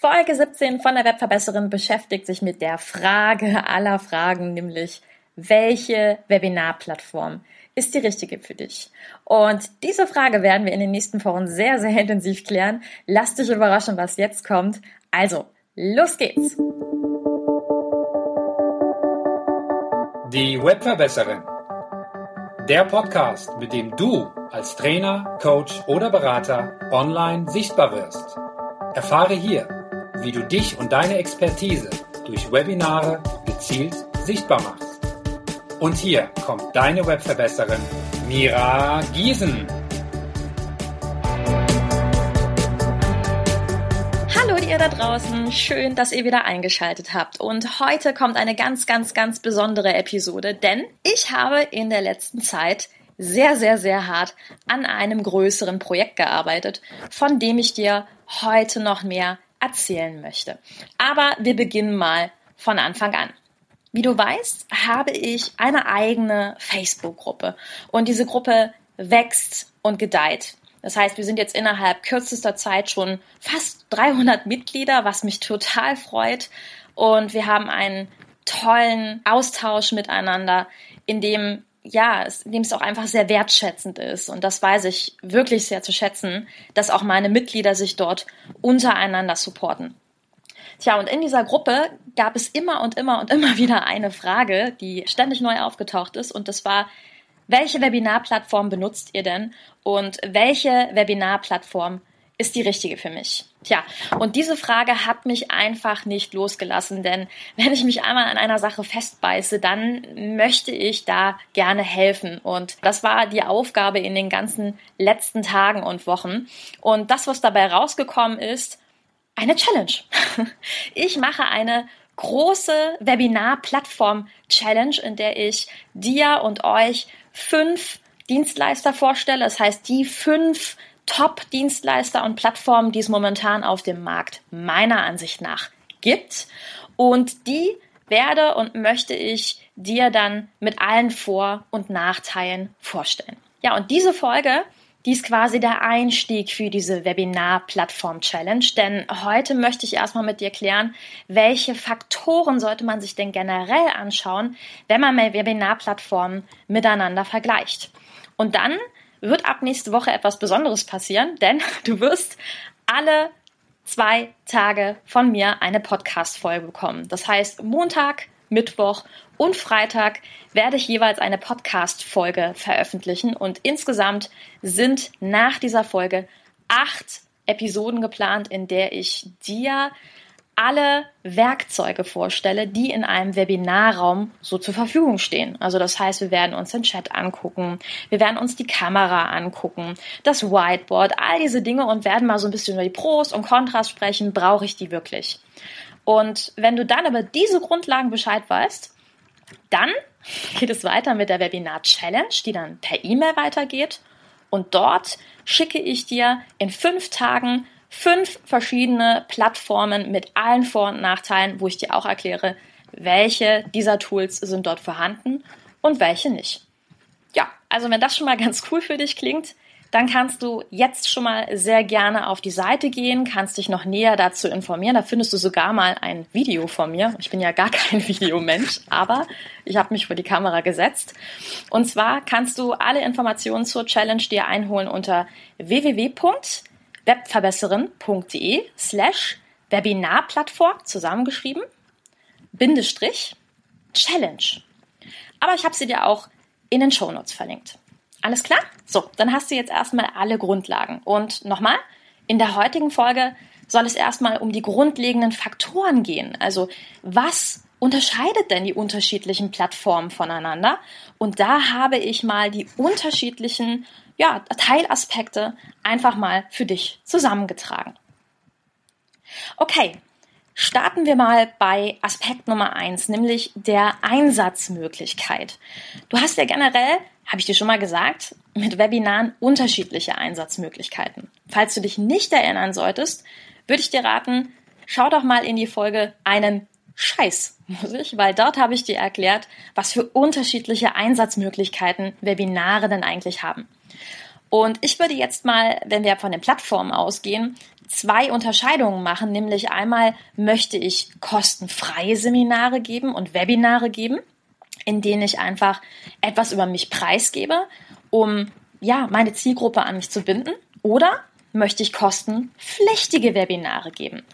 Folge 17 von der Webverbesserin beschäftigt sich mit der Frage aller Fragen, nämlich welche Webinarplattform ist die richtige für dich? Und diese Frage werden wir in den nächsten Wochen sehr, sehr intensiv klären. Lass dich überraschen, was jetzt kommt. Also, los geht's! Die Webverbesserin. Der Podcast, mit dem du als Trainer, Coach oder Berater online sichtbar wirst. Erfahre hier, wie du dich und deine Expertise durch Webinare gezielt sichtbar machst. Und hier kommt deine Webverbesserin Mira Giesen. Hallo ihr da draußen, schön, dass ihr wieder eingeschaltet habt. Und heute kommt eine ganz, ganz, ganz besondere Episode, denn ich habe in der letzten Zeit sehr, sehr, sehr hart an einem größeren Projekt gearbeitet, von dem ich dir heute noch mehr erzählen möchte. Aber wir beginnen mal von Anfang an. Wie du weißt, habe ich eine eigene Facebook-Gruppe und diese Gruppe wächst und gedeiht. Das heißt, wir sind jetzt innerhalb kürzester Zeit schon fast 300 Mitglieder, was mich total freut. Und wir haben einen tollen Austausch miteinander, in dem ja, in dem es auch einfach sehr wertschätzend ist. Und das weiß ich wirklich sehr zu schätzen, dass auch meine Mitglieder sich dort untereinander supporten. Tja, und in dieser Gruppe gab es immer und immer und immer wieder eine Frage, die ständig neu aufgetaucht ist. Und das war, welche Webinarplattform benutzt ihr denn? Und welche Webinarplattform ist die richtige für mich? Tja, und diese Frage hat mich einfach nicht losgelassen, denn wenn ich mich einmal an einer Sache festbeiße, dann möchte ich da gerne helfen. Und das war die Aufgabe in den ganzen letzten Tagen und Wochen. Und das, was dabei rausgekommen ist, eine Challenge. Ich mache eine große Webinar-Plattform-Challenge, in der ich dir und euch fünf Dienstleister vorstelle. Das heißt, die fünf Top-Dienstleister und Plattformen, die es momentan auf dem Markt meiner Ansicht nach gibt. Und die werde und möchte ich dir dann mit allen Vor- und Nachteilen vorstellen. Ja, und diese Folge, die ist quasi der Einstieg für diese Webinar-Plattform-Challenge, denn heute möchte ich erstmal mit dir klären, welche Faktoren sollte man sich denn generell anschauen, wenn man Webinar-Plattformen miteinander vergleicht. Und dann wird ab nächste Woche etwas Besonderes passieren, denn du wirst alle zwei Tage von mir eine Podcast-Folge bekommen. Das heißt, Montag, Mittwoch und Freitag werde ich jeweils eine Podcast-Folge veröffentlichen und insgesamt sind nach dieser Folge acht Episoden geplant, in der ich dir alle Werkzeuge vorstelle, die in einem Webinarraum so zur Verfügung stehen. Also das heißt, wir werden uns den Chat angucken, wir werden uns die Kamera angucken, das Whiteboard, all diese Dinge und werden mal so ein bisschen über die Pros und Kontras sprechen. Brauche ich die wirklich? Und wenn du dann über diese Grundlagen Bescheid weißt, dann geht es weiter mit der Webinar Challenge, die dann per E-Mail weitergeht. Und dort schicke ich dir in fünf Tagen fünf verschiedene Plattformen mit allen Vor- und Nachteilen, wo ich dir auch erkläre, welche dieser Tools sind dort vorhanden und welche nicht. Ja, also wenn das schon mal ganz cool für dich klingt, dann kannst du jetzt schon mal sehr gerne auf die Seite gehen, kannst dich noch näher dazu informieren. Da findest du sogar mal ein Video von mir. Ich bin ja gar kein Videomensch, aber ich habe mich vor die Kamera gesetzt. Und zwar kannst du alle Informationen zur Challenge dir einholen unter www webverbesserin.de slash Webinarplattform zusammengeschrieben, Bindestrich, Challenge. Aber ich habe sie dir auch in den Shownotes verlinkt. Alles klar? So, dann hast du jetzt erstmal alle Grundlagen. Und nochmal, in der heutigen Folge soll es erstmal um die grundlegenden Faktoren gehen. Also was unterscheidet denn die unterschiedlichen Plattformen voneinander? Und da habe ich mal die unterschiedlichen ja, Teilaspekte einfach mal für dich zusammengetragen. Okay, starten wir mal bei Aspekt Nummer eins, nämlich der Einsatzmöglichkeit. Du hast ja generell, habe ich dir schon mal gesagt, mit Webinaren unterschiedliche Einsatzmöglichkeiten. Falls du dich nicht erinnern solltest, würde ich dir raten, schau doch mal in die Folge einen Scheiß, muss ich, weil dort habe ich dir erklärt, was für unterschiedliche Einsatzmöglichkeiten Webinare denn eigentlich haben. Und ich würde jetzt mal, wenn wir von den Plattformen ausgehen, zwei Unterscheidungen machen, nämlich einmal möchte ich kostenfreie Seminare geben und Webinare geben, in denen ich einfach etwas über mich preisgebe, um ja, meine Zielgruppe an mich zu binden, oder möchte ich kostenpflichtige Webinare geben.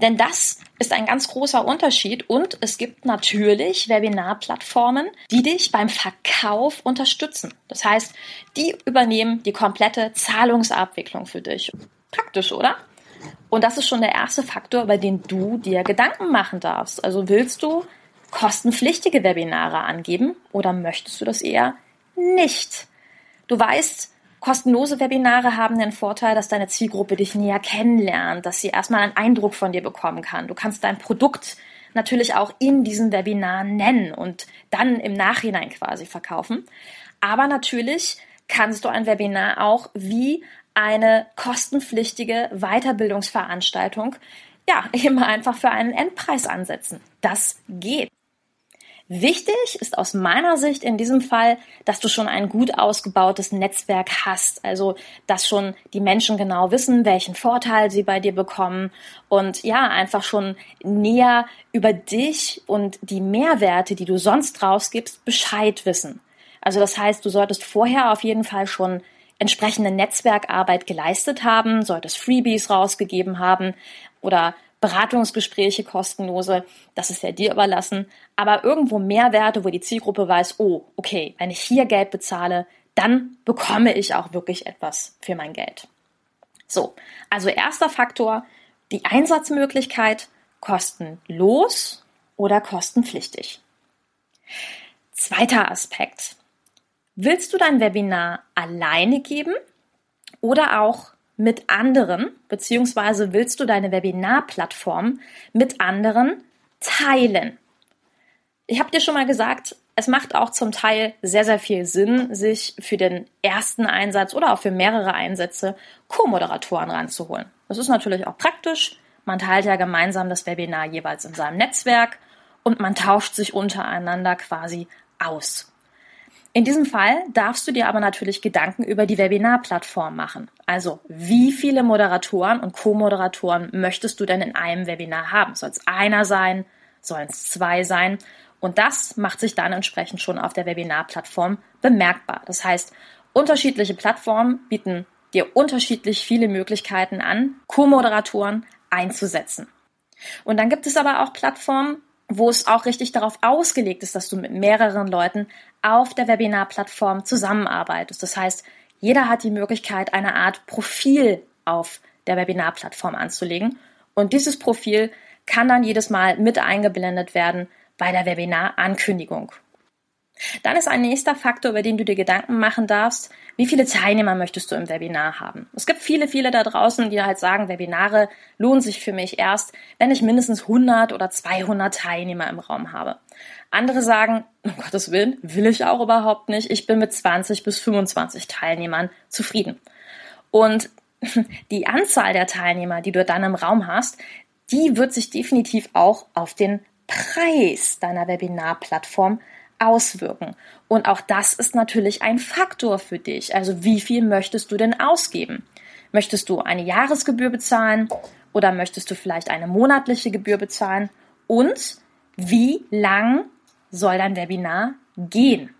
Denn das ist ein ganz großer Unterschied und es gibt natürlich Webinarplattformen, die dich beim Verkauf unterstützen. Das heißt, die übernehmen die komplette Zahlungsabwicklung für dich. Praktisch, oder? Und das ist schon der erste Faktor, über den du dir Gedanken machen darfst. Also willst du kostenpflichtige Webinare angeben oder möchtest du das eher nicht? Du weißt, Kostenlose Webinare haben den Vorteil, dass deine Zielgruppe dich näher kennenlernt, dass sie erstmal einen Eindruck von dir bekommen kann. Du kannst dein Produkt natürlich auch in diesem Webinar nennen und dann im Nachhinein quasi verkaufen. Aber natürlich kannst du ein Webinar auch wie eine kostenpflichtige Weiterbildungsveranstaltung ja, immer einfach für einen Endpreis ansetzen. Das geht. Wichtig ist aus meiner Sicht in diesem Fall, dass du schon ein gut ausgebautes Netzwerk hast. Also, dass schon die Menschen genau wissen, welchen Vorteil sie bei dir bekommen und ja, einfach schon näher über dich und die Mehrwerte, die du sonst rausgibst, Bescheid wissen. Also, das heißt, du solltest vorher auf jeden Fall schon entsprechende Netzwerkarbeit geleistet haben, solltest Freebies rausgegeben haben oder Beratungsgespräche kostenlose, das ist ja dir überlassen, aber irgendwo Mehrwerte, wo die Zielgruppe weiß, oh, okay, wenn ich hier Geld bezahle, dann bekomme ich auch wirklich etwas für mein Geld. So, also erster Faktor, die Einsatzmöglichkeit kostenlos oder kostenpflichtig. Zweiter Aspekt. Willst du dein Webinar alleine geben oder auch mit anderen, beziehungsweise willst du deine Webinarplattform mit anderen teilen? Ich habe dir schon mal gesagt, es macht auch zum Teil sehr, sehr viel Sinn, sich für den ersten Einsatz oder auch für mehrere Einsätze Co-Moderatoren ranzuholen. Das ist natürlich auch praktisch. Man teilt ja gemeinsam das Webinar jeweils in seinem Netzwerk und man tauscht sich untereinander quasi aus. In diesem Fall darfst du dir aber natürlich Gedanken über die Webinarplattform machen. Also, wie viele Moderatoren und Co-Moderatoren möchtest du denn in einem Webinar haben? Soll es einer sein? Sollen es zwei sein? Und das macht sich dann entsprechend schon auf der Webinarplattform bemerkbar. Das heißt, unterschiedliche Plattformen bieten dir unterschiedlich viele Möglichkeiten an, Co-Moderatoren einzusetzen. Und dann gibt es aber auch Plattformen, wo es auch richtig darauf ausgelegt ist, dass du mit mehreren Leuten auf der Webinarplattform zusammenarbeitest. Das heißt, jeder hat die Möglichkeit, eine Art Profil auf der Webinarplattform anzulegen. Und dieses Profil kann dann jedes Mal mit eingeblendet werden bei der Webinarankündigung. Dann ist ein nächster Faktor, über den du dir Gedanken machen darfst, wie viele Teilnehmer möchtest du im Webinar haben? Es gibt viele, viele da draußen, die halt sagen, Webinare lohnen sich für mich erst, wenn ich mindestens 100 oder 200 Teilnehmer im Raum habe. Andere sagen, um Gottes Willen, will ich auch überhaupt nicht. Ich bin mit 20 bis 25 Teilnehmern zufrieden. Und die Anzahl der Teilnehmer, die du dann im Raum hast, die wird sich definitiv auch auf den Preis deiner Webinarplattform auswirken. Und auch das ist natürlich ein Faktor für dich. Also wie viel möchtest du denn ausgeben? Möchtest du eine Jahresgebühr bezahlen oder möchtest du vielleicht eine monatliche Gebühr bezahlen? Und wie lang soll dein Webinar gehen?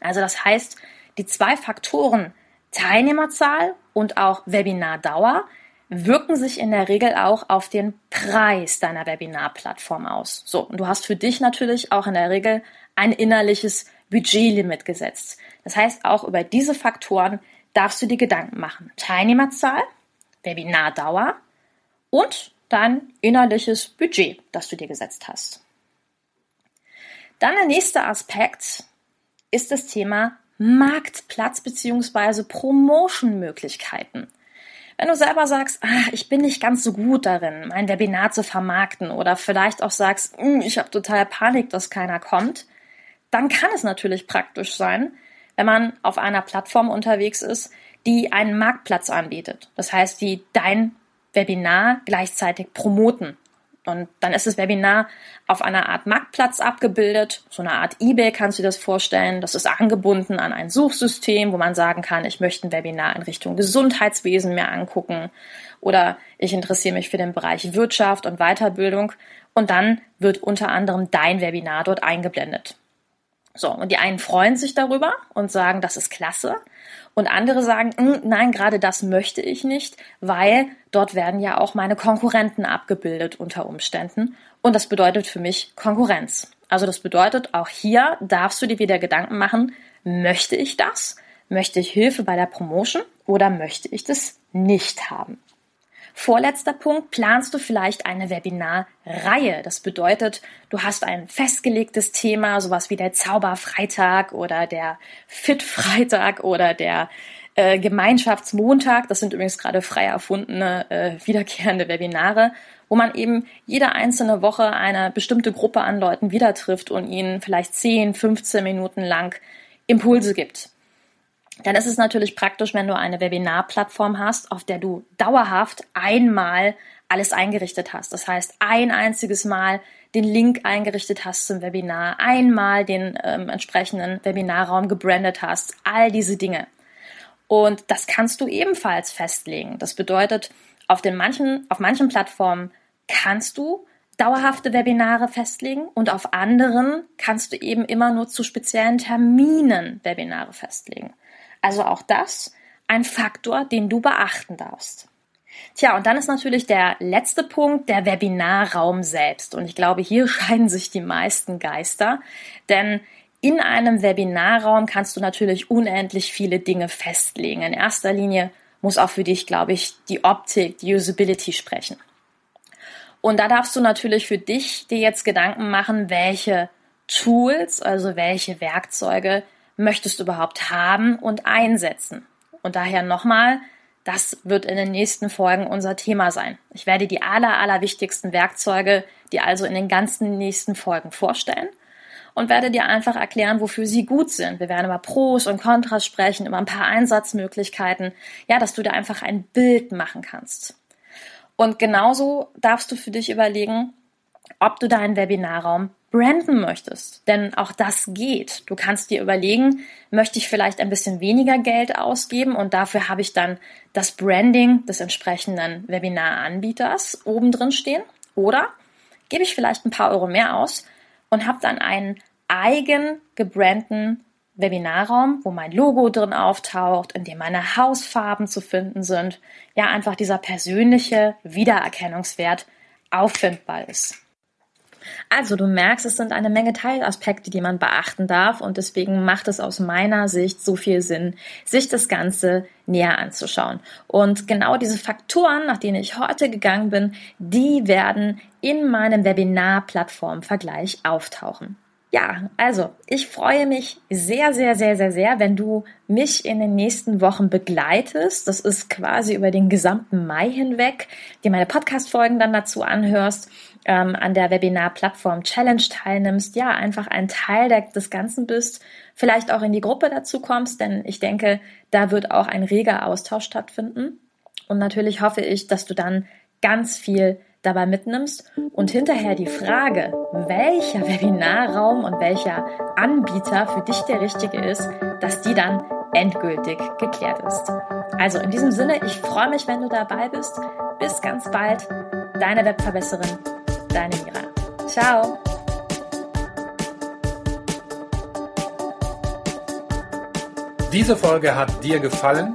Also das heißt, die zwei Faktoren Teilnehmerzahl und auch Webinardauer wirken sich in der Regel auch auf den Preis deiner Webinarplattform aus. So, und du hast für dich natürlich auch in der Regel ein innerliches Budgetlimit gesetzt. Das heißt, auch über diese Faktoren darfst du dir Gedanken machen. Teilnehmerzahl, Webinardauer und dein innerliches Budget, das du dir gesetzt hast. Dann der nächste Aspekt ist das Thema Marktplatz bzw. Promotion-Möglichkeiten. Wenn du selber sagst, ah, ich bin nicht ganz so gut darin, mein Webinar zu vermarkten oder vielleicht auch sagst, hm, ich habe total Panik, dass keiner kommt, dann kann es natürlich praktisch sein, wenn man auf einer Plattform unterwegs ist, die einen Marktplatz anbietet. Das heißt, die dein Webinar gleichzeitig promoten. Und dann ist das Webinar auf einer Art Marktplatz abgebildet, so eine Art eBay kannst du dir das vorstellen. Das ist angebunden an ein Suchsystem, wo man sagen kann, ich möchte ein Webinar in Richtung Gesundheitswesen mehr angucken oder ich interessiere mich für den Bereich Wirtschaft und Weiterbildung. Und dann wird unter anderem dein Webinar dort eingeblendet. So, und die einen freuen sich darüber und sagen, das ist klasse. Und andere sagen, hm, nein, gerade das möchte ich nicht, weil dort werden ja auch meine Konkurrenten abgebildet unter Umständen. Und das bedeutet für mich Konkurrenz. Also das bedeutet, auch hier darfst du dir wieder Gedanken machen, möchte ich das? Möchte ich Hilfe bei der Promotion oder möchte ich das nicht haben? Vorletzter Punkt, planst du vielleicht eine Webinarreihe. Das bedeutet, du hast ein festgelegtes Thema, sowas wie der Zauberfreitag oder der Fit-Freitag oder der äh, Gemeinschaftsmontag. Das sind übrigens gerade frei erfundene, äh, wiederkehrende Webinare, wo man eben jede einzelne Woche eine bestimmte Gruppe an Leuten wieder trifft und ihnen vielleicht 10, 15 Minuten lang Impulse gibt dann ist es natürlich praktisch, wenn du eine Webinarplattform hast, auf der du dauerhaft einmal alles eingerichtet hast. Das heißt, ein einziges Mal den Link eingerichtet hast zum Webinar, einmal den ähm, entsprechenden Webinarraum gebrandet hast, all diese Dinge. Und das kannst du ebenfalls festlegen. Das bedeutet, auf den manchen, auf manchen Plattformen kannst du dauerhafte Webinare festlegen und auf anderen kannst du eben immer nur zu speziellen Terminen Webinare festlegen. Also auch das ein Faktor, den du beachten darfst. Tja, und dann ist natürlich der letzte Punkt der Webinarraum selbst. Und ich glaube, hier scheiden sich die meisten Geister, denn in einem Webinarraum kannst du natürlich unendlich viele Dinge festlegen. In erster Linie muss auch für dich, glaube ich, die Optik, die Usability sprechen. Und da darfst du natürlich für dich dir jetzt Gedanken machen, welche Tools, also welche Werkzeuge möchtest du überhaupt haben und einsetzen? Und daher nochmal, das wird in den nächsten Folgen unser Thema sein. Ich werde die aller, aller wichtigsten Werkzeuge, die also in den ganzen nächsten Folgen vorstellen und werde dir einfach erklären, wofür sie gut sind. Wir werden über Pros und Kontras sprechen, über ein paar Einsatzmöglichkeiten, ja, dass du dir einfach ein Bild machen kannst. Und genauso darfst du für dich überlegen, ob du deinen Webinarraum branden möchtest. Denn auch das geht. Du kannst dir überlegen, möchte ich vielleicht ein bisschen weniger Geld ausgeben und dafür habe ich dann das Branding des entsprechenden Webinaranbieters oben drin stehen. Oder gebe ich vielleicht ein paar Euro mehr aus und habe dann einen eigen gebrandeten Webinarraum, wo mein Logo drin auftaucht, in dem meine Hausfarben zu finden sind. Ja, einfach dieser persönliche Wiedererkennungswert auffindbar ist. Also du merkst, es sind eine Menge Teilaspekte, die man beachten darf und deswegen macht es aus meiner Sicht so viel Sinn, sich das Ganze näher anzuschauen. Und genau diese Faktoren, nach denen ich heute gegangen bin, die werden in meinem Webinar-Plattform-Vergleich auftauchen. Ja, also ich freue mich sehr, sehr, sehr, sehr, sehr, wenn du mich in den nächsten Wochen begleitest. Das ist quasi über den gesamten Mai hinweg, dir meine Podcast-Folgen dann dazu anhörst, ähm, an der Webinar-Plattform Challenge teilnimmst, ja, einfach ein Teil des Ganzen bist, vielleicht auch in die Gruppe dazu kommst, denn ich denke, da wird auch ein reger Austausch stattfinden. Und natürlich hoffe ich, dass du dann ganz viel dabei mitnimmst und hinterher die Frage, welcher Webinarraum und welcher Anbieter für dich der richtige ist, dass die dann endgültig geklärt ist. Also in diesem Sinne, ich freue mich, wenn du dabei bist. Bis ganz bald. Deine Webverbesserin, deine Mira. Ciao. Diese Folge hat dir gefallen?